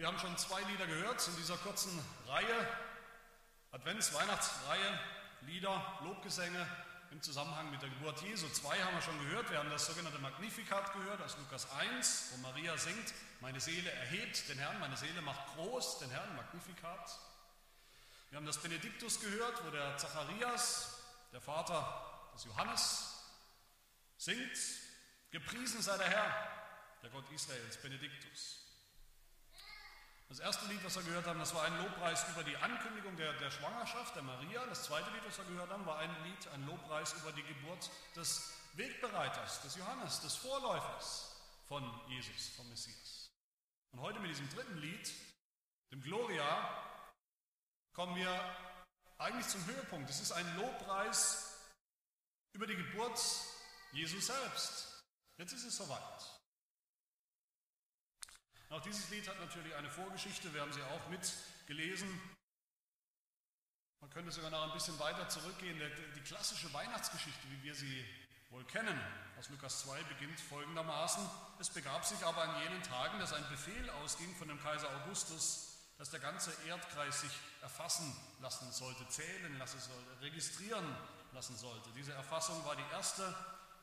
Wir haben schon zwei Lieder gehört in dieser kurzen Reihe, Advents-Weihnachtsreihe, Lieder, Lobgesänge im Zusammenhang mit der Geburt Jesu. Zwei haben wir schon gehört. Wir haben das sogenannte Magnificat gehört aus Lukas 1, wo Maria singt, meine Seele erhebt den Herrn, meine Seele macht groß den Herrn, Magnificat. Wir haben das Benediktus gehört, wo der Zacharias, der Vater des Johannes, singt, gepriesen sei der Herr, der Gott Israels, Benediktus. Das erste Lied, was wir gehört haben, das war ein Lobpreis über die Ankündigung der, der Schwangerschaft der Maria. Das zweite Lied, was wir gehört haben, war ein Lied, ein Lobpreis über die Geburt des Wegbereiters, des Johannes, des Vorläufers von Jesus, vom Messias. Und heute mit diesem dritten Lied, dem Gloria, kommen wir eigentlich zum Höhepunkt. Es ist ein Lobpreis über die Geburt Jesus selbst. Jetzt ist es soweit. Auch dieses Lied hat natürlich eine Vorgeschichte, wir haben sie auch mitgelesen. Man könnte sogar noch ein bisschen weiter zurückgehen. Die klassische Weihnachtsgeschichte, wie wir sie wohl kennen, aus Lukas 2 beginnt folgendermaßen. Es begab sich aber an jenen Tagen, dass ein Befehl ausging von dem Kaiser Augustus, dass der ganze Erdkreis sich erfassen lassen sollte, zählen lassen sollte, registrieren lassen sollte. Diese Erfassung war die erste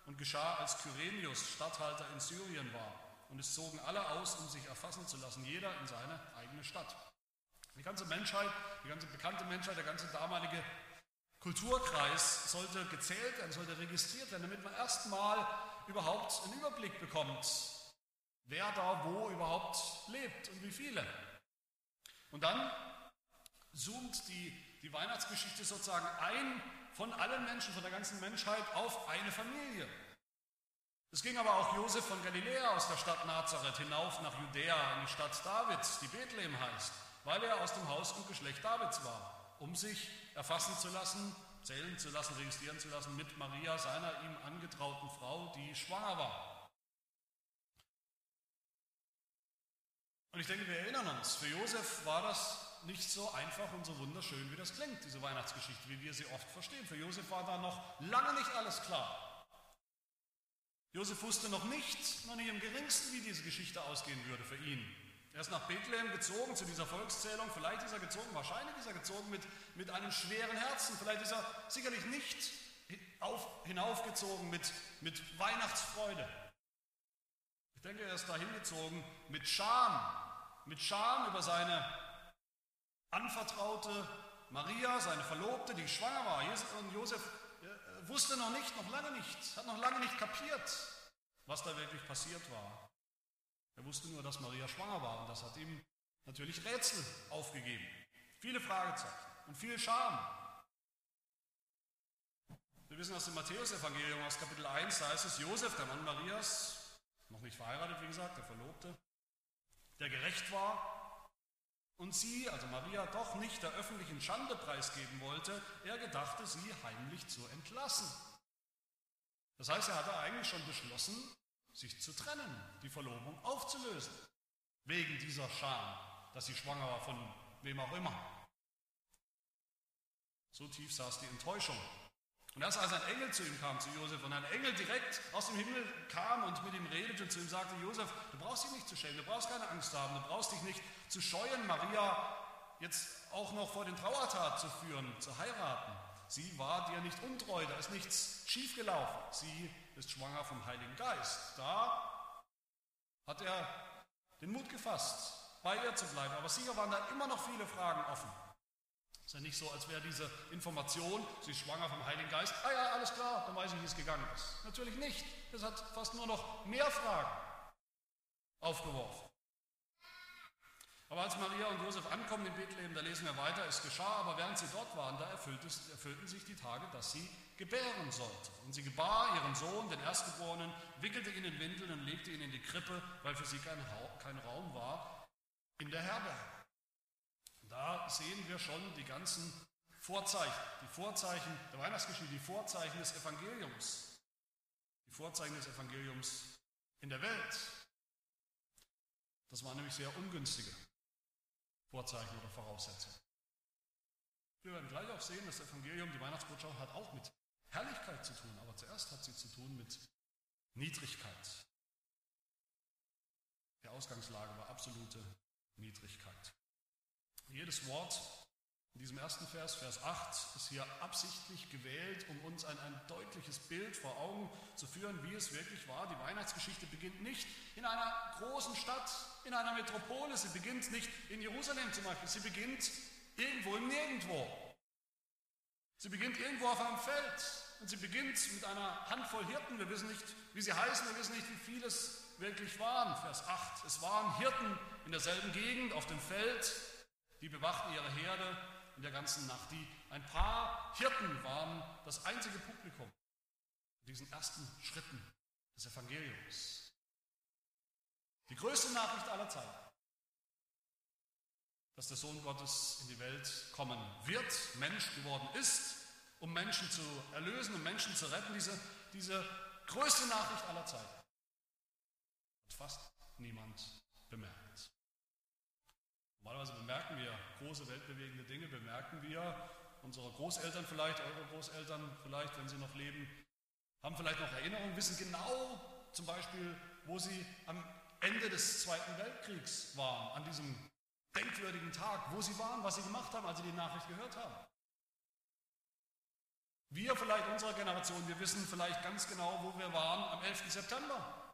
und geschah, als Kyrenius Statthalter in Syrien war und es zogen alle aus, um sich erfassen zu lassen, jeder in seine eigene Stadt. Die ganze Menschheit, die ganze bekannte Menschheit, der ganze damalige Kulturkreis sollte gezählt werden, sollte registriert werden, damit man erstmal überhaupt einen Überblick bekommt, wer da wo überhaupt lebt und wie viele. Und dann zoomt die, die Weihnachtsgeschichte sozusagen ein von allen Menschen, von der ganzen Menschheit auf eine Familie. Es ging aber auch Josef von Galiläa aus der Stadt Nazareth hinauf nach Judäa in die Stadt Davids, die Bethlehem heißt, weil er aus dem Haus und Geschlecht Davids war, um sich erfassen zu lassen, zählen zu lassen, registrieren zu lassen mit Maria, seiner ihm angetrauten Frau, die schwanger war. Und ich denke, wir erinnern uns, für Josef war das nicht so einfach und so wunderschön, wie das klingt, diese Weihnachtsgeschichte, wie wir sie oft verstehen. Für Josef war da noch lange nicht alles klar. Josef wusste noch nicht, noch nicht im geringsten, wie diese Geschichte ausgehen würde für ihn. Er ist nach Bethlehem gezogen zu dieser Volkszählung. Vielleicht ist er gezogen, wahrscheinlich ist er gezogen mit, mit einem schweren Herzen. Vielleicht ist er sicherlich nicht auf, hinaufgezogen mit, mit Weihnachtsfreude. Ich denke, er ist dahin gezogen mit Scham, mit Scham über seine anvertraute Maria, seine Verlobte, die schwanger war. Und Josef wusste noch nicht, noch lange nicht, hat noch lange nicht kapiert, was da wirklich passiert war. Er wusste nur, dass Maria schwanger war und das hat ihm natürlich Rätsel aufgegeben. Viele Fragezeichen und viel Scham. Wir wissen aus dem Matthäus-Evangelium aus Kapitel 1, da heißt es, Josef, der Mann Marias, noch nicht verheiratet, wie gesagt, der Verlobte, der gerecht war und sie, also Maria, doch nicht der öffentlichen Schande preisgeben wollte, er gedachte, sie heimlich zu entlassen. Das heißt, er hatte eigentlich schon beschlossen, sich zu trennen, die Verlobung aufzulösen, wegen dieser Scham, dass sie schwanger war von wem auch immer. So tief saß die Enttäuschung und erst als ein Engel zu ihm kam, zu Josef, und ein Engel direkt aus dem Himmel kam und mit ihm redete und zu ihm sagte, Josef, du brauchst dich nicht zu schämen, du brauchst keine Angst haben, du brauchst dich nicht zu scheuen, Maria jetzt auch noch vor den Trauertat zu führen, zu heiraten. Sie war dir nicht untreu, da ist nichts schiefgelaufen. Sie ist schwanger vom Heiligen Geist. Da hat er den Mut gefasst, bei ihr zu bleiben. Aber sicher waren da immer noch viele Fragen offen. Es ist ja nicht so, als wäre diese Information, sie ist schwanger vom Heiligen Geist, ah ja, alles klar, dann weiß ich, wie es gegangen ist. Natürlich nicht. Es hat fast nur noch mehr Fragen aufgeworfen. Aber als Maria und Josef ankommen in Bethlehem, da lesen wir weiter, es geschah, aber während sie dort waren, da erfüllten sich die Tage, dass sie gebären sollte. Und sie gebar ihren Sohn, den Erstgeborenen, wickelte ihn in Windeln und legte ihn in die Krippe, weil für sie kein Raum war in der Herberge. Da sehen wir schon die ganzen Vorzeichen, die Vorzeichen der Weihnachtsgeschichte, die Vorzeichen des Evangeliums, die Vorzeichen des Evangeliums in der Welt. Das waren nämlich sehr ungünstige Vorzeichen oder Voraussetzungen. Wir werden gleich auch sehen, das Evangelium, die Weihnachtsbotschaft hat auch mit Herrlichkeit zu tun, aber zuerst hat sie zu tun mit Niedrigkeit. Die Ausgangslage war absolute Niedrigkeit. Jedes Wort in diesem ersten Vers, Vers 8, ist hier absichtlich gewählt, um uns ein, ein deutliches Bild vor Augen zu führen, wie es wirklich war. Die Weihnachtsgeschichte beginnt nicht in einer großen Stadt, in einer Metropole. Sie beginnt nicht in Jerusalem zum Beispiel. Sie beginnt irgendwo im Nirgendwo. Sie beginnt irgendwo auf einem Feld. Und sie beginnt mit einer Handvoll Hirten. Wir wissen nicht, wie sie heißen, wir wissen nicht, wie viele es wirklich waren. Vers 8. Es waren Hirten in derselben Gegend auf dem Feld, die bewachten ihre Herde in der ganzen Nacht. Die, ein paar Hirten waren das einzige Publikum in diesen ersten Schritten des Evangeliums. Die größte Nachricht aller Zeiten, dass der Sohn Gottes in die Welt kommen wird, Mensch geworden ist, um Menschen zu erlösen, um Menschen zu retten. Diese, diese größte Nachricht aller Zeiten hat fast niemand bemerkt. Normalerweise bemerken wir große weltbewegende Dinge, bemerken wir unsere Großeltern vielleicht, eure Großeltern vielleicht, wenn sie noch leben, haben vielleicht noch Erinnerungen, wissen genau zum Beispiel, wo sie am Ende des Zweiten Weltkriegs waren, an diesem denkwürdigen Tag, wo sie waren, was sie gemacht haben, als sie die Nachricht gehört haben. Wir vielleicht unserer Generation, wir wissen vielleicht ganz genau, wo wir waren am 11. September,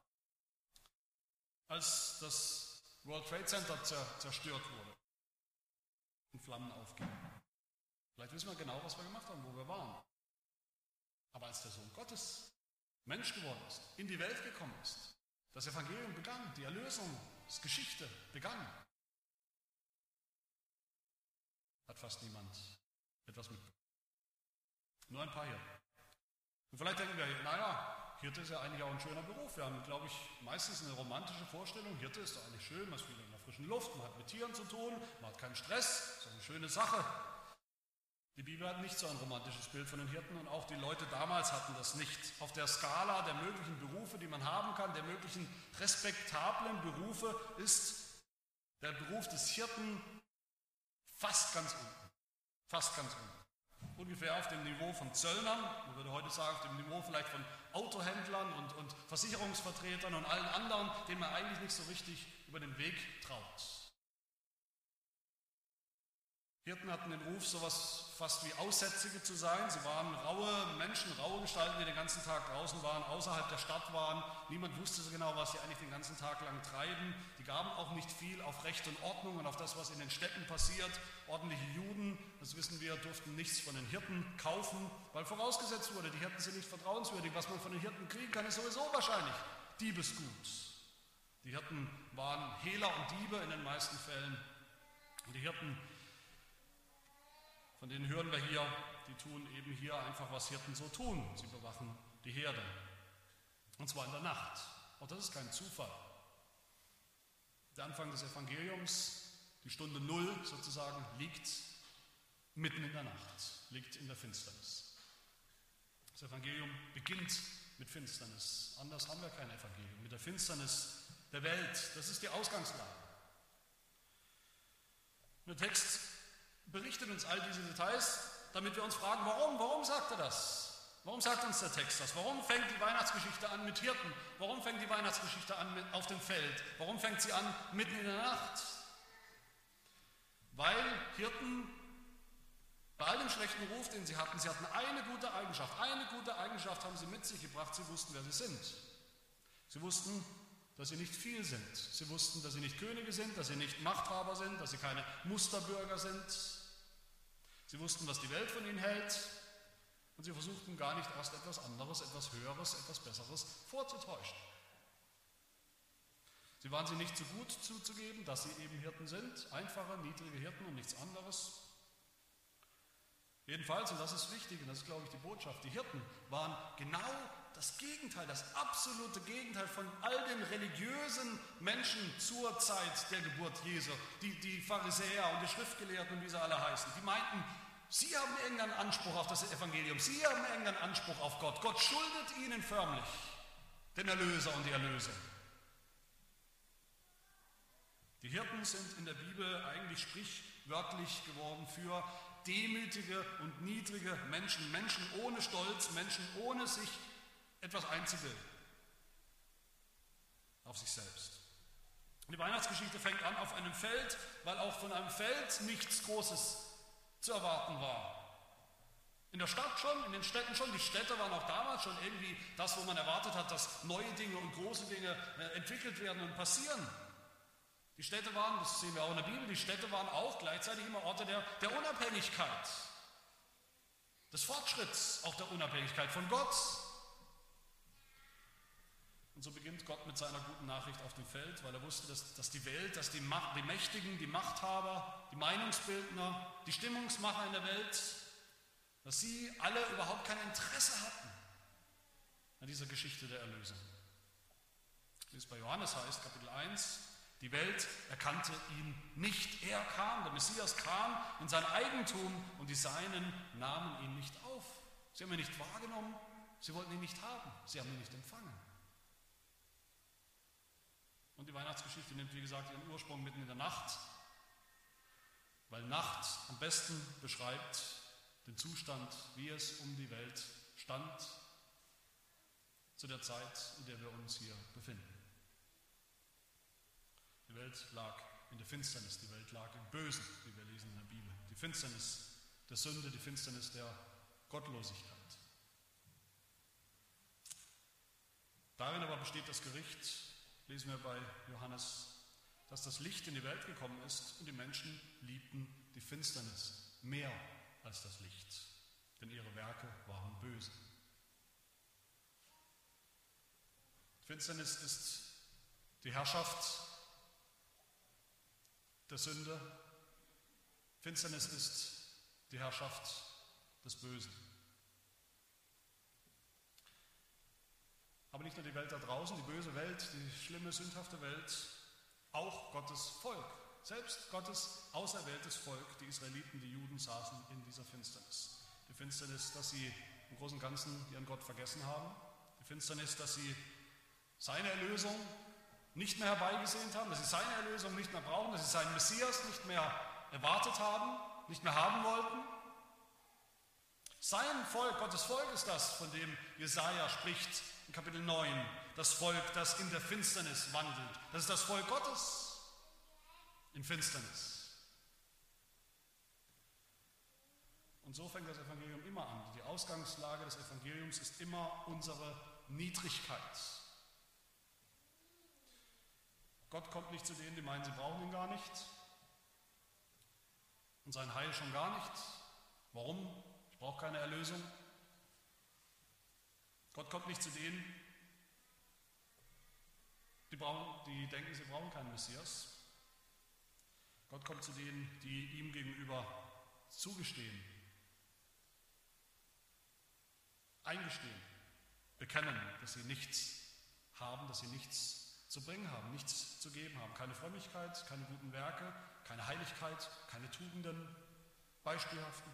als das World Trade Center zerstört wurde und Flammen aufgingen. Vielleicht wissen wir genau, was wir gemacht haben, wo wir waren. Aber als der Sohn Gottes Mensch geworden ist, in die Welt gekommen ist, das Evangelium begann, die Erlösung, das Geschichte begann, hat fast niemand etwas mitbekommen. Nur ein paar hier. Und vielleicht denken wir, naja, Hirte ist ja eigentlich auch ein schöner Beruf. Wir haben, glaube ich, meistens eine romantische Vorstellung. Hirte ist doch eigentlich schön, man ist viel in der frischen Luft, man hat mit Tieren zu tun, man hat keinen Stress, ist eine schöne Sache. Die Bibel hat nicht so ein romantisches Bild von den Hirten und auch die Leute damals hatten das nicht. Auf der Skala der möglichen Berufe, die man haben kann, der möglichen respektablen Berufe, ist der Beruf des Hirten fast ganz unten. Fast ganz unten ungefähr auf dem Niveau von Zöllnern, man würde heute sagen, auf dem Niveau vielleicht von Autohändlern und, und Versicherungsvertretern und allen anderen, denen man eigentlich nicht so richtig über den Weg traut. Hirten hatten den Ruf, sowas fast wie Aussätzige zu sein. Sie waren raue Menschen, raue Gestalten, die den ganzen Tag draußen waren, außerhalb der Stadt waren. Niemand wusste so genau, was sie eigentlich den ganzen Tag lang treiben. Die gaben auch nicht viel auf Recht und Ordnung und auf das, was in den Städten passiert. Ordentliche Juden, das wissen wir, durften nichts von den Hirten kaufen, weil vorausgesetzt wurde, die Hirten sind nicht vertrauenswürdig. Was man von den Hirten kriegen kann, ist sowieso wahrscheinlich Diebesgut. Die Hirten waren Hehler und Diebe in den meisten Fällen. Und die Hirten von denen hören wir hier, die tun eben hier einfach, was Hirten so tun. Sie bewachen die Herde. Und zwar in der Nacht. Auch das ist kein Zufall. Der Anfang des Evangeliums, die Stunde Null sozusagen, liegt mitten in der Nacht, liegt in der Finsternis. Das Evangelium beginnt mit Finsternis. Anders haben wir kein Evangelium. Mit der Finsternis der Welt. Das ist die Ausgangslage. Der Text berichtet uns all diese Details, damit wir uns fragen, warum? Warum sagt er das? Warum sagt uns der Text das? Warum fängt die Weihnachtsgeschichte an mit Hirten? Warum fängt die Weihnachtsgeschichte an mit, auf dem Feld? Warum fängt sie an mitten in der Nacht? Weil Hirten bei all dem schlechten Ruf, den sie hatten, sie hatten eine gute Eigenschaft. Eine gute Eigenschaft haben sie mit sich gebracht. Sie wussten, wer sie sind. Sie wussten, dass sie nicht viel sind. Sie wussten, dass sie nicht Könige sind, dass sie nicht Machthaber sind, dass sie keine Musterbürger sind. Sie wussten, was die Welt von ihnen hält. Und sie versuchten gar nicht erst etwas anderes, etwas Höheres, etwas Besseres vorzutäuschen. Sie waren sie nicht zu gut zuzugeben, dass sie eben Hirten sind, einfache, niedrige Hirten und nichts anderes. Jedenfalls, und das ist wichtig, und das ist, glaube ich, die Botschaft, die Hirten waren genau das Gegenteil, das absolute Gegenteil von all den religiösen Menschen zur Zeit der Geburt Jesu, die, die Pharisäer und die Schriftgelehrten und wie sie alle heißen, die meinten, sie haben irgendeinen Anspruch auf das Evangelium, sie haben irgendeinen Anspruch auf Gott. Gott schuldet ihnen förmlich den Erlöser und die Erlösung. Die Hirten sind in der Bibel eigentlich sprichwörtlich geworden für demütige und niedrige Menschen, Menschen ohne Stolz, Menschen ohne sich etwas einzubilden auf sich selbst. Die Weihnachtsgeschichte fängt an auf einem Feld, weil auch von einem Feld nichts Großes zu erwarten war. In der Stadt schon, in den Städten schon. Die Städte waren auch damals schon irgendwie das, wo man erwartet hat, dass neue Dinge und große Dinge äh, entwickelt werden und passieren. Die Städte waren, das sehen wir auch in der Bibel, die Städte waren auch gleichzeitig immer Orte der, der Unabhängigkeit, des Fortschritts, auch der Unabhängigkeit von Gott. Und so beginnt Gott mit seiner guten Nachricht auf dem Feld, weil er wusste, dass, dass die Welt, dass die, Macht, die Mächtigen, die Machthaber, die Meinungsbildner, die Stimmungsmacher in der Welt, dass sie alle überhaupt kein Interesse hatten an dieser Geschichte der Erlösung. Wie es bei Johannes heißt, Kapitel 1, die Welt erkannte ihn nicht. Er kam, der Messias kam in sein Eigentum und die Seinen nahmen ihn nicht auf. Sie haben ihn nicht wahrgenommen, sie wollten ihn nicht haben, sie haben ihn nicht empfangen. Und die Weihnachtsgeschichte nimmt, wie gesagt, ihren Ursprung mitten in der Nacht, weil Nacht am besten beschreibt den Zustand, wie es um die Welt stand zu der Zeit, in der wir uns hier befinden. Die Welt lag in der Finsternis, die Welt lag im Bösen, wie wir lesen in der Bibel. Die Finsternis der Sünde, die Finsternis der Gottlosigkeit. Darin aber besteht das Gericht, lesen wir bei Johannes, dass das Licht in die Welt gekommen ist und die Menschen liebten die Finsternis mehr als das Licht, denn ihre Werke waren böse. Finsternis ist die Herrschaft der Sünde. Finsternis ist die Herrschaft des Bösen. Aber nicht nur die Welt da draußen, die böse Welt, die schlimme, sündhafte Welt, auch Gottes Volk. Selbst Gottes auserwähltes Volk, die Israeliten, die Juden, saßen in dieser Finsternis. Die Finsternis, dass sie im Großen und Ganzen ihren Gott vergessen haben. Die Finsternis, dass sie seine Erlösung nicht mehr herbeigesehnt haben, dass sie seine Erlösung nicht mehr brauchen, dass sie seinen Messias nicht mehr erwartet haben, nicht mehr haben wollten. Sein Volk, Gottes Volk ist das, von dem Jesaja spricht in Kapitel 9, das Volk, das in der Finsternis wandelt. Das ist das Volk Gottes in Finsternis. Und so fängt das Evangelium immer an. Die Ausgangslage des Evangeliums ist immer unsere Niedrigkeit. Gott kommt nicht zu denen, die meinen, sie brauchen ihn gar nicht. Und sein Heil schon gar nicht. Warum? Ich brauche keine Erlösung. Gott kommt nicht zu denen, die, brauchen, die denken, sie brauchen keinen Messias. Gott kommt zu denen, die ihm gegenüber zugestehen, eingestehen, bekennen, dass sie nichts haben, dass sie nichts zu bringen haben, nichts zu geben haben. Keine Frömmigkeit, keine guten Werke, keine Heiligkeit, keine Tugenden, beispielhaften.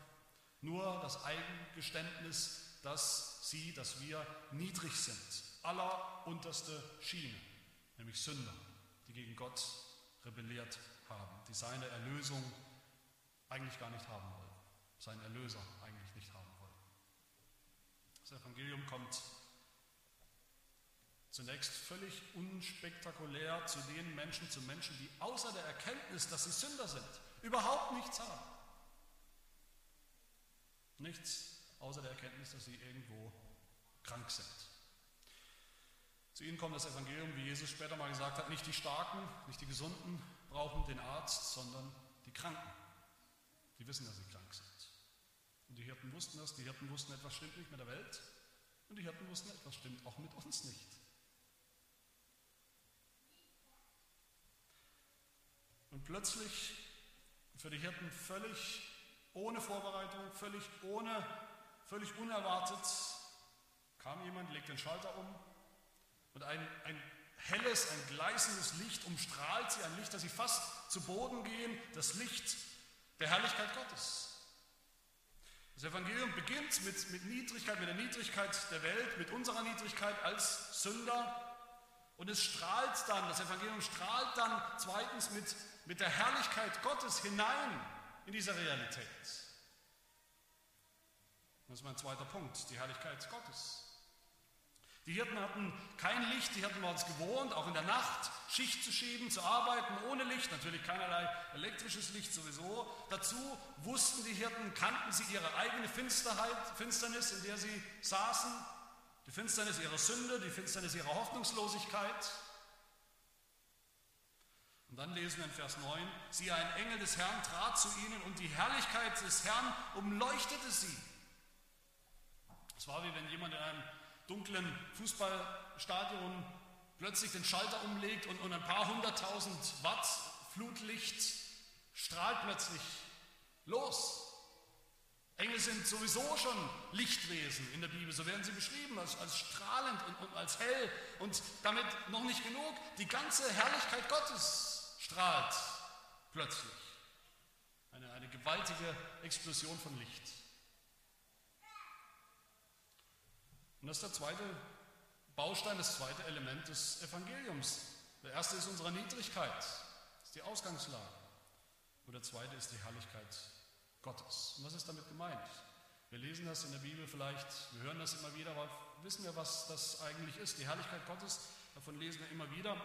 Nur das Eigengeständnis dass sie, dass wir niedrig sind, allerunterste Schiene, nämlich Sünder, die gegen Gott rebelliert haben, die seine Erlösung eigentlich gar nicht haben wollen, seinen Erlöser eigentlich nicht haben wollen. Das Evangelium kommt zunächst völlig unspektakulär zu den Menschen, zu Menschen, die außer der Erkenntnis, dass sie Sünder sind, überhaupt nichts haben. Nichts außer der Erkenntnis, dass sie irgendwo krank sind. Zu ihnen kommt das Evangelium, wie Jesus später mal gesagt hat, nicht die Starken, nicht die Gesunden brauchen den Arzt, sondern die Kranken. Die wissen, dass sie krank sind. Und die Hirten wussten das, die Hirten wussten, etwas stimmt nicht mit der Welt und die Hirten wussten, etwas stimmt auch mit uns nicht. Und plötzlich für die Hirten völlig ohne Vorbereitung, völlig ohne Völlig unerwartet kam jemand, legt den Schalter um und ein, ein helles, ein gleißendes Licht umstrahlt sie, ein Licht, das sie fast zu Boden gehen, das Licht der Herrlichkeit Gottes. Das Evangelium beginnt mit, mit Niedrigkeit, mit der Niedrigkeit der Welt, mit unserer Niedrigkeit als Sünder. Und es strahlt dann, das Evangelium strahlt dann zweitens mit, mit der Herrlichkeit Gottes hinein in diese Realität. Das ist mein zweiter Punkt, die Herrlichkeit Gottes. Die Hirten hatten kein Licht, die Hirten waren es gewohnt, auch in der Nacht Schicht zu schieben, zu arbeiten ohne Licht, natürlich keinerlei elektrisches Licht sowieso. Dazu wussten die Hirten, kannten sie ihre eigene Finsternis, in der sie saßen, die Finsternis ihrer Sünde, die Finsternis ihrer Hoffnungslosigkeit. Und dann lesen wir in Vers 9, siehe, ein Engel des Herrn trat zu ihnen und die Herrlichkeit des Herrn umleuchtete sie. Es war wie wenn jemand in einem dunklen Fußballstadion plötzlich den Schalter umlegt und, und ein paar hunderttausend Watt Flutlicht strahlt plötzlich los. Engel sind sowieso schon Lichtwesen in der Bibel, so werden sie beschrieben, als, als strahlend und, und als hell. Und damit noch nicht genug, die ganze Herrlichkeit Gottes strahlt plötzlich. Eine, eine gewaltige Explosion von Licht. Und das ist der zweite Baustein, das zweite Element des Evangeliums. Der erste ist unsere Niedrigkeit, das ist die Ausgangslage. Und der zweite ist die Herrlichkeit Gottes. Und was ist damit gemeint? Wir lesen das in der Bibel vielleicht, wir hören das immer wieder, aber wissen wir, was das eigentlich ist? Die Herrlichkeit Gottes, davon lesen wir immer wieder.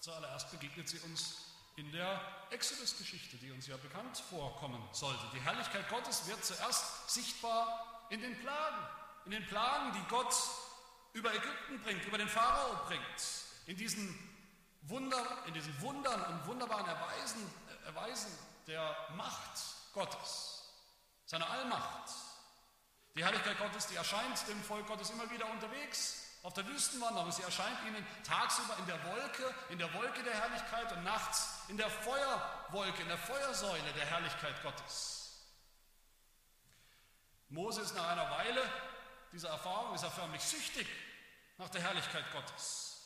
Zuallererst begegnet sie uns in der Exodus-Geschichte, die uns ja bekannt vorkommen sollte. Die Herrlichkeit Gottes wird zuerst sichtbar in den Plagen in den Plagen, die Gott über Ägypten bringt, über den Pharao bringt, in diesen, Wunder, in diesen Wundern und wunderbaren Erweisen, Erweisen der Macht Gottes, seiner Allmacht. Die Herrlichkeit Gottes, die erscheint dem Volk Gottes immer wieder unterwegs auf der Wüstenwanderung. Sie erscheint ihnen tagsüber in der Wolke, in der Wolke der Herrlichkeit und nachts in der Feuerwolke, in der Feuersäule der Herrlichkeit Gottes. Mose ist nach einer Weile dieser Erfahrung ist er förmlich süchtig nach der Herrlichkeit Gottes.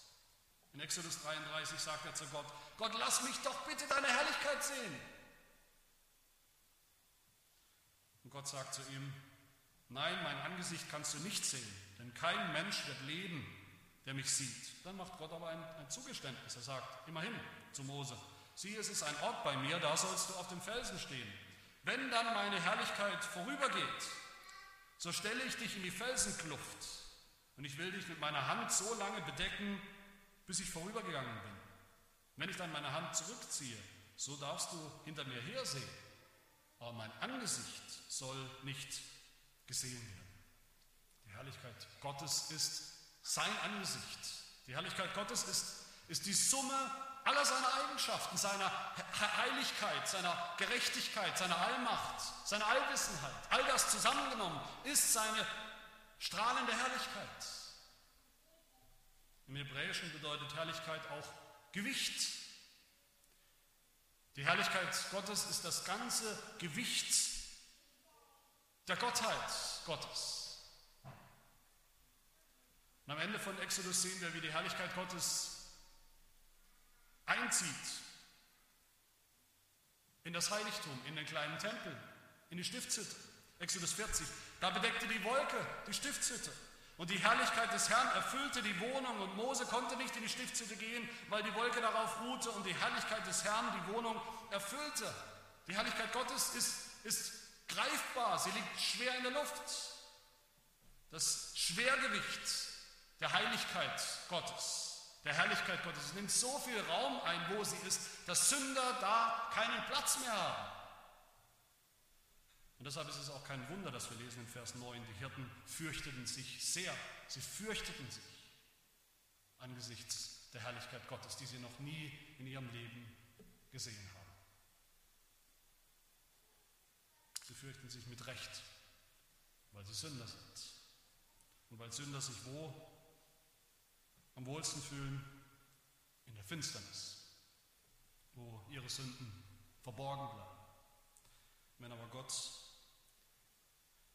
In Exodus 33 sagt er zu Gott, Gott, lass mich doch bitte deine Herrlichkeit sehen. Und Gott sagt zu ihm, nein, mein Angesicht kannst du nicht sehen, denn kein Mensch wird leben, der mich sieht. Dann macht Gott aber ein, ein Zugeständnis. Er sagt, immerhin zu Mose, sieh, es ist ein Ort bei mir, da sollst du auf dem Felsen stehen. Wenn dann meine Herrlichkeit vorübergeht, so stelle ich dich in die Felsenkluft und ich will dich mit meiner Hand so lange bedecken, bis ich vorübergegangen bin. Wenn ich dann meine Hand zurückziehe, so darfst du hinter mir hersehen, aber mein Angesicht soll nicht gesehen werden. Die Herrlichkeit Gottes ist sein Angesicht. Die Herrlichkeit Gottes ist, ist die Summe aller seiner Eigenschaften, seiner Heiligkeit, seiner Gerechtigkeit, seiner Allmacht, seiner Allwissenheit, all das zusammengenommen ist seine strahlende Herrlichkeit. Im Hebräischen bedeutet Herrlichkeit auch Gewicht. Die Herrlichkeit Gottes ist das ganze Gewicht der Gottheit Gottes. Und am Ende von Exodus sehen wir, wie die Herrlichkeit Gottes einzieht in das Heiligtum, in den kleinen Tempel, in die Stiftshütte. Exodus 40. Da bedeckte die Wolke die Stiftshütte. Und die Herrlichkeit des Herrn erfüllte die Wohnung und Mose konnte nicht in die Stiftshütte gehen, weil die Wolke darauf ruhte und die Herrlichkeit des Herrn die Wohnung erfüllte. Die Herrlichkeit Gottes ist, ist greifbar, sie liegt schwer in der Luft. Das Schwergewicht der Heiligkeit Gottes der Herrlichkeit Gottes. Es nimmt so viel Raum ein, wo sie ist, dass Sünder da keinen Platz mehr haben. Und deshalb ist es auch kein Wunder, dass wir lesen in Vers 9, die Hirten fürchteten sich sehr. Sie fürchteten sich angesichts der Herrlichkeit Gottes, die sie noch nie in ihrem Leben gesehen haben. Sie fürchten sich mit Recht, weil sie Sünder sind. Und weil Sünder sich wo am wohlsten fühlen in der Finsternis, wo ihre Sünden verborgen bleiben. Wenn aber Gott,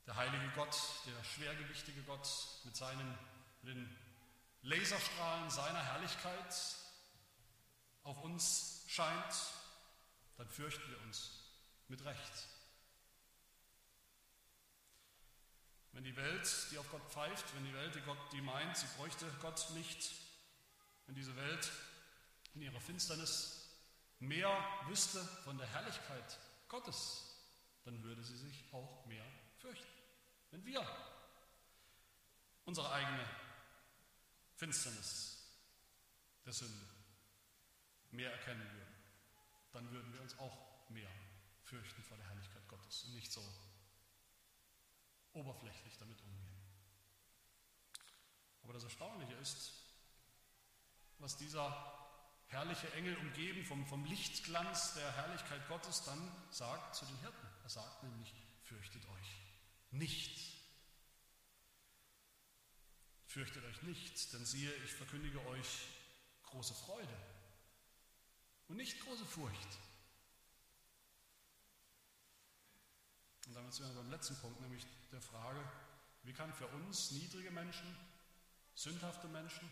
der heilige Gott, der schwergewichtige Gott mit seinen mit den Laserstrahlen seiner Herrlichkeit auf uns scheint, dann fürchten wir uns mit Recht. Wenn die Welt, die auf Gott pfeift, wenn die Welt, die Gott, die meint, sie bräuchte Gott nicht, wenn diese Welt in ihrer Finsternis mehr wüsste von der Herrlichkeit Gottes, dann würde sie sich auch mehr fürchten. Wenn wir unsere eigene Finsternis der Sünde mehr erkennen würden, dann würden wir uns auch mehr fürchten vor der Herrlichkeit Gottes und nicht so oberflächlich damit umgehen. Aber das Erstaunliche ist, was dieser herrliche Engel umgeben vom, vom Lichtglanz der Herrlichkeit Gottes dann sagt zu den Hirten. Er sagt nämlich, fürchtet euch nicht. Fürchtet euch nicht, denn siehe, ich verkündige euch große Freude und nicht große Furcht. Und damit sind wir beim letzten Punkt, nämlich der Frage, wie kann für uns niedrige Menschen, sündhafte Menschen,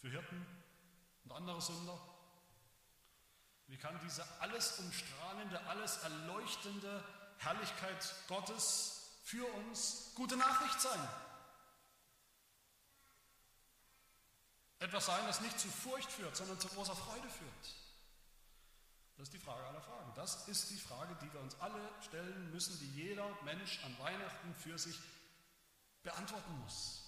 für Hirten und andere Sünder, wie kann diese alles umstrahlende, alles erleuchtende Herrlichkeit Gottes für uns gute Nachricht sein? Etwas sein, das nicht zu Furcht führt, sondern zu großer Freude führt. Das ist die Frage aller Fragen. Das ist die Frage, die wir uns alle stellen müssen, die jeder Mensch an Weihnachten für sich beantworten muss.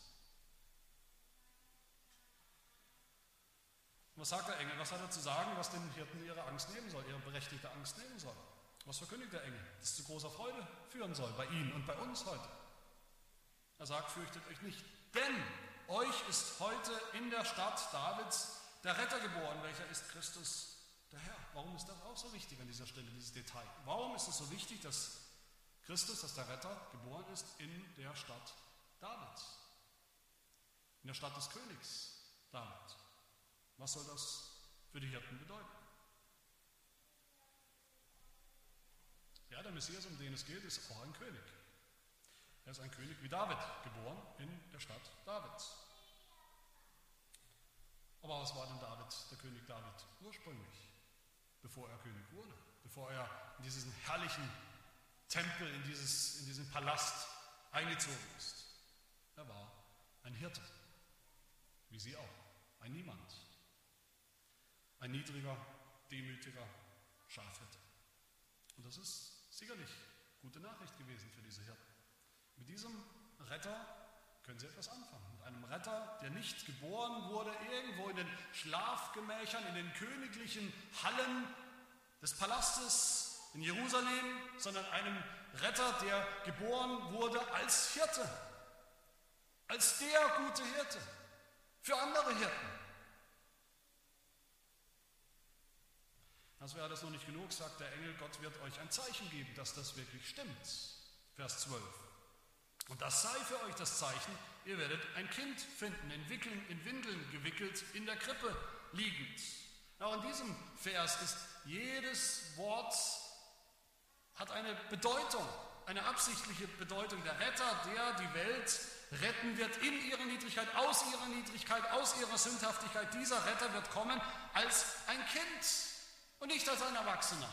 Was sagt der Engel? Was hat er zu sagen, was den Hirten ihre Angst nehmen soll, ihre berechtigte Angst nehmen soll? Was verkündigt der Engel? Das zu großer Freude führen soll bei ihnen und bei uns heute. Er sagt, fürchtet euch nicht, denn euch ist heute in der Stadt Davids der Retter geboren, welcher ist Christus der Herr. Warum ist das auch so wichtig an dieser Stelle, dieses Detail? Warum ist es so wichtig, dass Christus, dass der Retter geboren ist in der Stadt Davids? In der Stadt des Königs David. Was soll das für die Hirten bedeuten? Ja, der Messias, um den es geht, ist auch ein König. Er ist ein König wie David, geboren in der Stadt Davids. Aber was war denn David, der König David, ursprünglich, bevor er König wurde, bevor er in diesen herrlichen Tempel, in, dieses, in diesen Palast eingezogen ist? Er war ein Hirte, wie Sie auch, ein Niemand, ein niedriger, demütiger Schafhirte. Und das ist sicherlich gute Nachricht gewesen für diese Hirten. Mit diesem Retter können Sie etwas anfangen. Mit einem Retter, der nicht geboren wurde irgendwo in den Schlafgemächern, in den königlichen Hallen des Palastes in Jerusalem, sondern einem Retter, der geboren wurde als Hirte, als der gute Hirte für andere Hirten. Das wäre alles noch nicht genug, sagt der Engel, Gott wird euch ein Zeichen geben, dass das wirklich stimmt. Vers 12. Und das sei für euch das Zeichen, ihr werdet ein Kind finden, in, Wickeln, in Windeln gewickelt, in der Krippe liegend. Auch in diesem Vers ist jedes Wort hat eine Bedeutung, eine absichtliche Bedeutung. Der Retter, der die Welt retten wird in ihrer Niedrigkeit, aus ihrer Niedrigkeit, aus ihrer Sündhaftigkeit. Dieser Retter wird kommen als ein Kind und nicht als ein Erwachsener.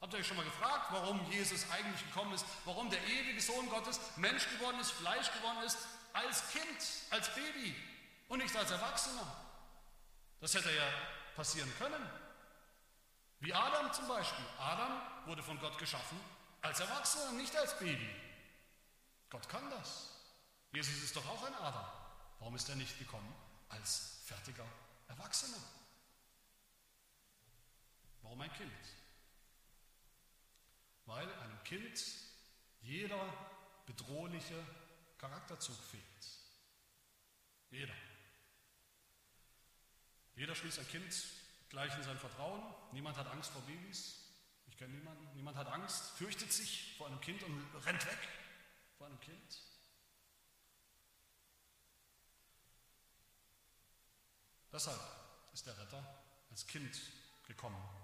Habt ihr euch schon mal gefragt, warum Jesus eigentlich gekommen ist, warum der ewige Sohn Gottes Mensch geworden ist, Fleisch geworden ist, als Kind, als Baby und nicht als Erwachsener? Das hätte ja passieren können. Wie Adam zum Beispiel. Adam wurde von Gott geschaffen als Erwachsener, nicht als Baby. Gott kann das. Jesus ist doch auch ein Adam. Warum ist er nicht gekommen als fertiger Erwachsener? Warum ein Kind? weil einem Kind jeder bedrohliche Charakterzug fehlt. Jeder. Jeder schließt ein Kind gleich in sein Vertrauen. Niemand hat Angst vor Babys. Ich kenne niemanden. Niemand hat Angst, fürchtet sich vor einem Kind und rennt weg vor einem Kind. Deshalb ist der Retter als Kind gekommen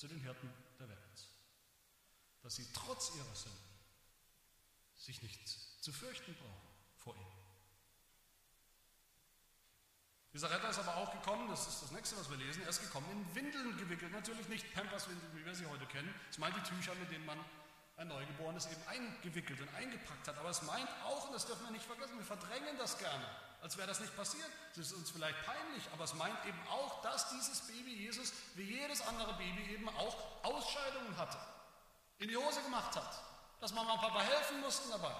zu den Hirten der Welt dass sie trotz ihrer Sünden sich nicht zu fürchten brauchen vor ihm. Dieser Retter ist aber auch gekommen, das ist das nächste, was wir lesen, er ist gekommen in Windeln gewickelt. Natürlich nicht Pampers-Windeln, wie wir sie heute kennen. Es meint die Tücher, mit denen man ein Neugeborenes eben eingewickelt und eingepackt hat. Aber es meint auch, und das dürfen wir nicht vergessen, wir verdrängen das gerne, als wäre das nicht passiert. Das ist uns vielleicht peinlich, aber es meint eben auch, dass dieses Baby Jesus, wie jedes andere Baby, eben auch Ausscheidungen hatte in die Hose gemacht hat, dass Mama und Papa helfen mussten dabei.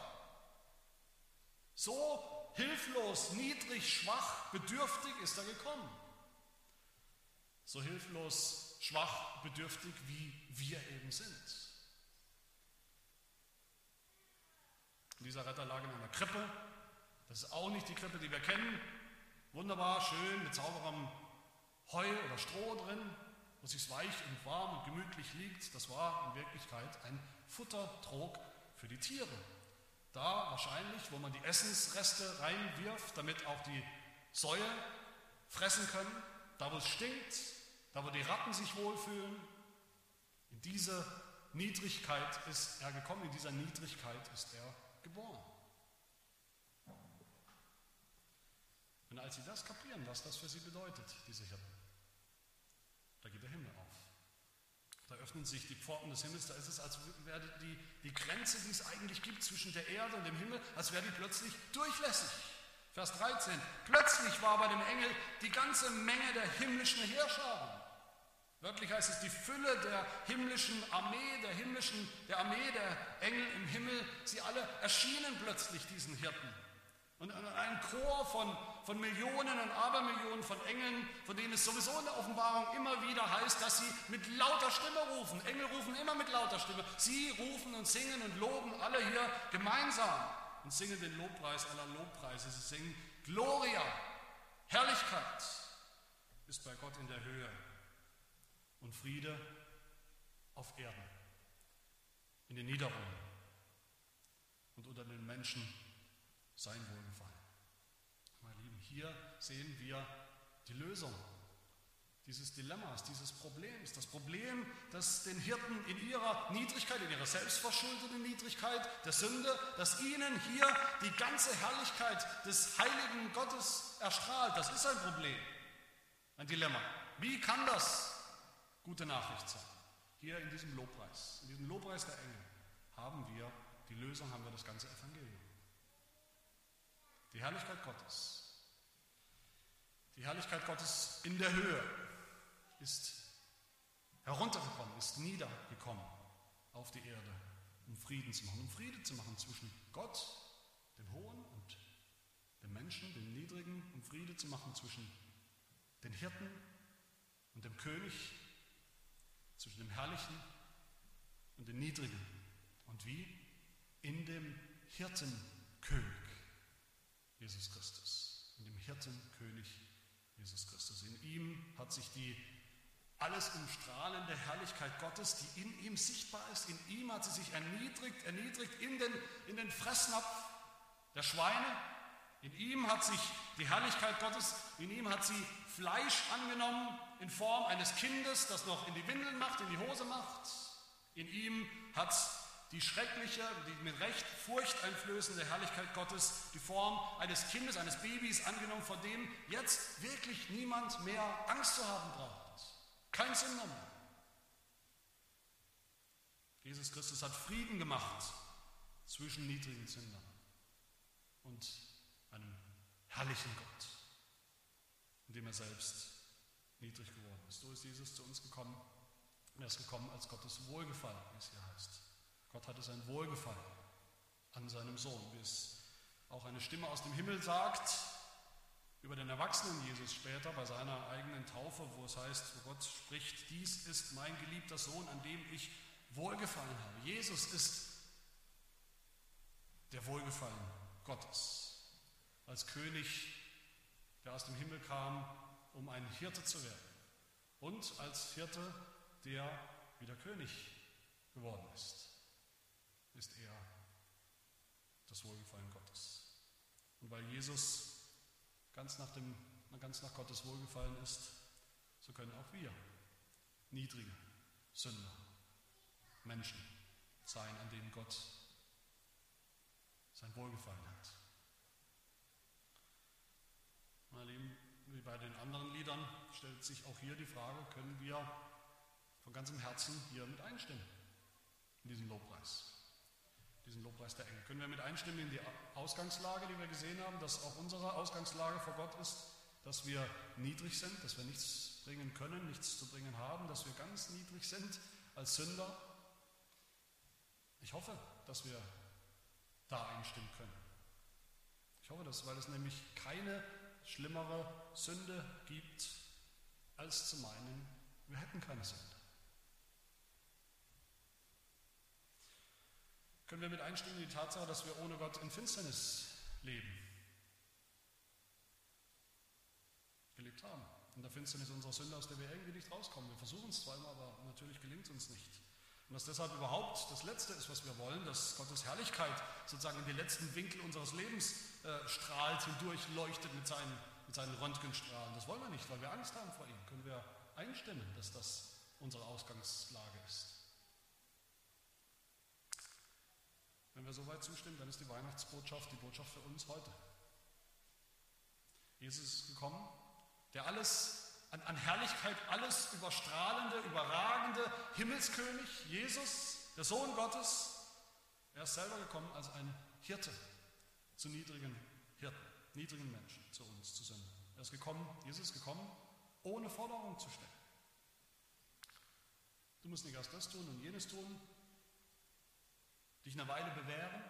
So hilflos, niedrig, schwach, bedürftig ist er gekommen. So hilflos, schwach, bedürftig, wie wir eben sind. Und dieser Retter lag in einer Krippe. Das ist auch nicht die Krippe, die wir kennen. Wunderbar, schön, mit sauberem Heu oder Stroh drin, wo es sich weich und warm und gemütlich liegt. Das war in Wirklichkeit ein Futtertrog für die Tiere. Da wahrscheinlich, wo man die Essensreste reinwirft, damit auch die Säue fressen können, da wo es stinkt, da wo die Ratten sich wohlfühlen. In diese Niedrigkeit ist er gekommen, in dieser Niedrigkeit ist er geboren. Und als sie das kapieren, was das für sie bedeutet, diese Hirten, da geht der Himmel auf. Da öffnen sich die Pforten des Himmels, da ist es, als wäre die, die Grenze, die es eigentlich gibt zwischen der Erde und dem Himmel, als wäre die plötzlich durchlässig. Vers 13. Plötzlich war bei dem Engel die ganze Menge der himmlischen Heerscharen. Wörtlich heißt es die Fülle der himmlischen Armee, der himmlischen, der Armee der Engel im Himmel. Sie alle erschienen plötzlich diesen Hirten. Und ein Chor von von Millionen und Abermillionen von Engeln, von denen es sowieso in der Offenbarung immer wieder heißt, dass sie mit lauter Stimme rufen. Engel rufen immer mit lauter Stimme. Sie rufen und singen und loben alle hier gemeinsam und singen den Lobpreis aller Lobpreise. Sie singen Gloria, Herrlichkeit ist bei Gott in der Höhe und Friede auf Erden, in den Niederungen und unter den Menschen sein Wohlgefallen. Hier sehen wir die Lösung dieses Dilemmas, dieses Problems. Das Problem, das den Hirten in ihrer Niedrigkeit, in ihrer selbstverschuldeten Niedrigkeit der Sünde, dass ihnen hier die ganze Herrlichkeit des heiligen Gottes erstrahlt. Das ist ein Problem, ein Dilemma. Wie kann das gute Nachricht sein? Hier in diesem Lobpreis, in diesem Lobpreis der Engel haben wir die Lösung, haben wir das ganze Evangelium. Die Herrlichkeit Gottes die Herrlichkeit Gottes in der Höhe ist heruntergekommen, ist niedergekommen auf die Erde, um Frieden zu machen, um Friede zu machen zwischen Gott, dem Hohen und dem Menschen, dem Niedrigen, um Friede zu machen zwischen den Hirten und dem König, zwischen dem Herrlichen und dem Niedrigen. Und wie? In dem Hirtenkönig Jesus Christus, in dem Hirtenkönig Jesus. Christus. In ihm hat sich die alles umstrahlende Herrlichkeit Gottes, die in ihm sichtbar ist, in ihm hat sie sich erniedrigt, erniedrigt in den, in den Fressnapf der Schweine. In ihm hat sich die Herrlichkeit Gottes, in ihm hat sie Fleisch angenommen in Form eines Kindes, das noch in die Windeln macht, in die Hose macht. In ihm hat die schreckliche, die mit Recht furchteinflößende Herrlichkeit Gottes, die Form eines Kindes, eines Babys angenommen, vor dem jetzt wirklich niemand mehr Angst zu haben braucht. Kein Sünder mehr. Jesus Christus hat Frieden gemacht zwischen niedrigen Sündern und einem herrlichen Gott, in dem er selbst niedrig geworden ist. So ist Jesus zu uns gekommen. Er ist gekommen als Gottes Wohlgefallen, wie es hier heißt. Gott hatte sein Wohlgefallen an seinem Sohn, wie es auch eine Stimme aus dem Himmel sagt über den erwachsenen Jesus später bei seiner eigenen Taufe, wo es heißt, wo Gott spricht, dies ist mein geliebter Sohn, an dem ich Wohlgefallen habe. Jesus ist der Wohlgefallen Gottes. Als König, der aus dem Himmel kam, um ein Hirte zu werden. Und als Hirte, der wieder König geworden ist ist er das Wohlgefallen Gottes. Und weil Jesus ganz nach, dem, ganz nach Gottes Wohlgefallen ist, so können auch wir niedrige Sünder, Menschen sein, an denen Gott sein Wohlgefallen hat. Meine Lieben, wie bei den anderen Liedern stellt sich auch hier die Frage, können wir von ganzem Herzen hier mit einstimmen in diesem Lobpreis? Diesen Lobpreis der Engel. Können wir mit einstimmen in die Ausgangslage, die wir gesehen haben, dass auch unsere Ausgangslage vor Gott ist, dass wir niedrig sind, dass wir nichts bringen können, nichts zu bringen haben, dass wir ganz niedrig sind als Sünder? Ich hoffe, dass wir da einstimmen können. Ich hoffe das, weil es nämlich keine schlimmere Sünde gibt, als zu meinen, wir hätten keine Sünde. Können wir mit einstimmen in die Tatsache, dass wir ohne Gott in Finsternis leben? Gelebt haben. In der Finsternis unserer Sünde, aus der wir irgendwie nicht rauskommen. Wir versuchen es immer, aber natürlich gelingt es uns nicht. Und dass deshalb überhaupt das Letzte ist, was wir wollen, dass Gottes Herrlichkeit sozusagen in den letzten Winkel unseres Lebens äh, strahlt, hindurch leuchtet mit seinen, mit seinen Röntgenstrahlen. Das wollen wir nicht, weil wir Angst haben vor ihm. Können wir einstimmen, dass das unsere Ausgangslage ist. Wenn wir soweit zustimmen, dann ist die Weihnachtsbotschaft die Botschaft für uns heute. Jesus ist gekommen, der alles an, an Herrlichkeit alles überstrahlende, überragende Himmelskönig, Jesus, der Sohn Gottes, er ist selber gekommen als ein Hirte zu niedrigen Hirten, niedrigen Menschen, zu uns, zu Sünden. Er ist gekommen, Jesus ist gekommen, ohne Forderung zu stellen. Du musst nicht erst das tun und jenes tun, dich eine Weile bewähren,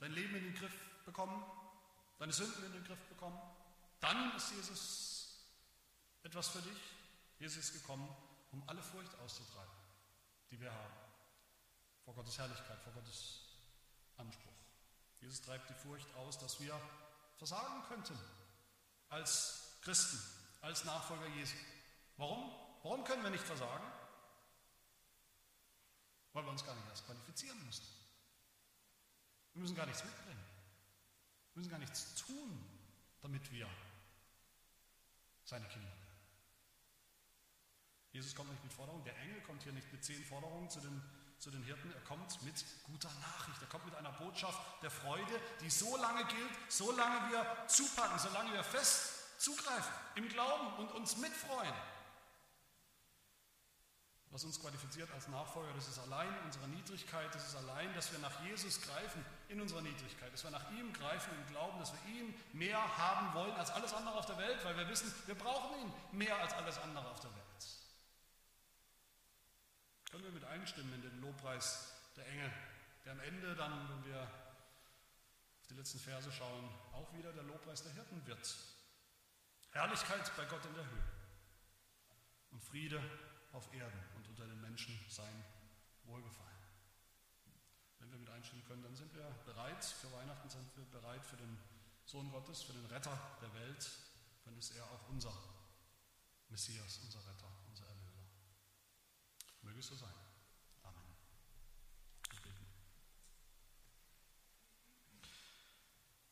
dein Leben in den Griff bekommen, deine Sünden in den Griff bekommen. Dann ist Jesus etwas für dich. Jesus ist gekommen, um alle Furcht auszutreiben, die wir haben. Vor Gottes Herrlichkeit, vor Gottes Anspruch. Jesus treibt die Furcht aus, dass wir versagen könnten als Christen, als Nachfolger Jesu. Warum? Warum können wir nicht versagen? Weil wir uns gar nicht erst qualifizieren müssen. Wir müssen gar nichts mitbringen. Wir müssen gar nichts tun, damit wir seine Kinder werden. Jesus kommt nicht mit Forderungen, der Engel kommt hier nicht mit zehn Forderungen zu den, zu den Hirten, er kommt mit guter Nachricht, er kommt mit einer Botschaft der Freude, die so lange gilt, solange wir zupacken, solange wir fest zugreifen im Glauben und uns mitfreuen. Was uns qualifiziert als Nachfolger, das ist allein unsere Niedrigkeit, das ist allein, dass wir nach Jesus greifen in unserer Niedrigkeit, dass wir nach ihm greifen im Glauben, dass wir ihn mehr haben wollen als alles andere auf der Welt, weil wir wissen, wir brauchen ihn mehr als alles andere auf der Welt. Können wir mit einstimmen in den Lobpreis der Engel, der am Ende dann, wenn wir auf die letzten Verse schauen, auch wieder der Lobpreis der Hirten wird. Herrlichkeit bei Gott in der Höhe und Friede auf Erden und unter den Menschen sein Wohlgefallen. Wenn wir mit einstimmen können, dann sind wir bereit für Weihnachten, sind wir bereit für den Sohn Gottes, für den Retter der Welt, dann ist er auch unser Messias, unser Retter. Möge es so sein. Amen.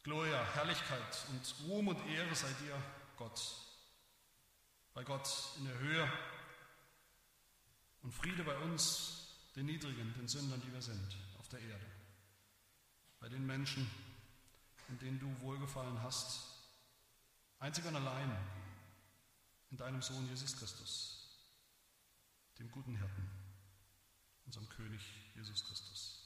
Gloria, Herrlichkeit und Ruhm und Ehre sei dir, Gott. Bei Gott in der Höhe und Friede bei uns, den Niedrigen, den Sündern, die wir sind, der Erde. Bei den Menschen, in denen du wohlgefallen hast, einzig und allein in deinem Sohn Jesus Christus dem guten Hirten, unserem König Jesus Christus.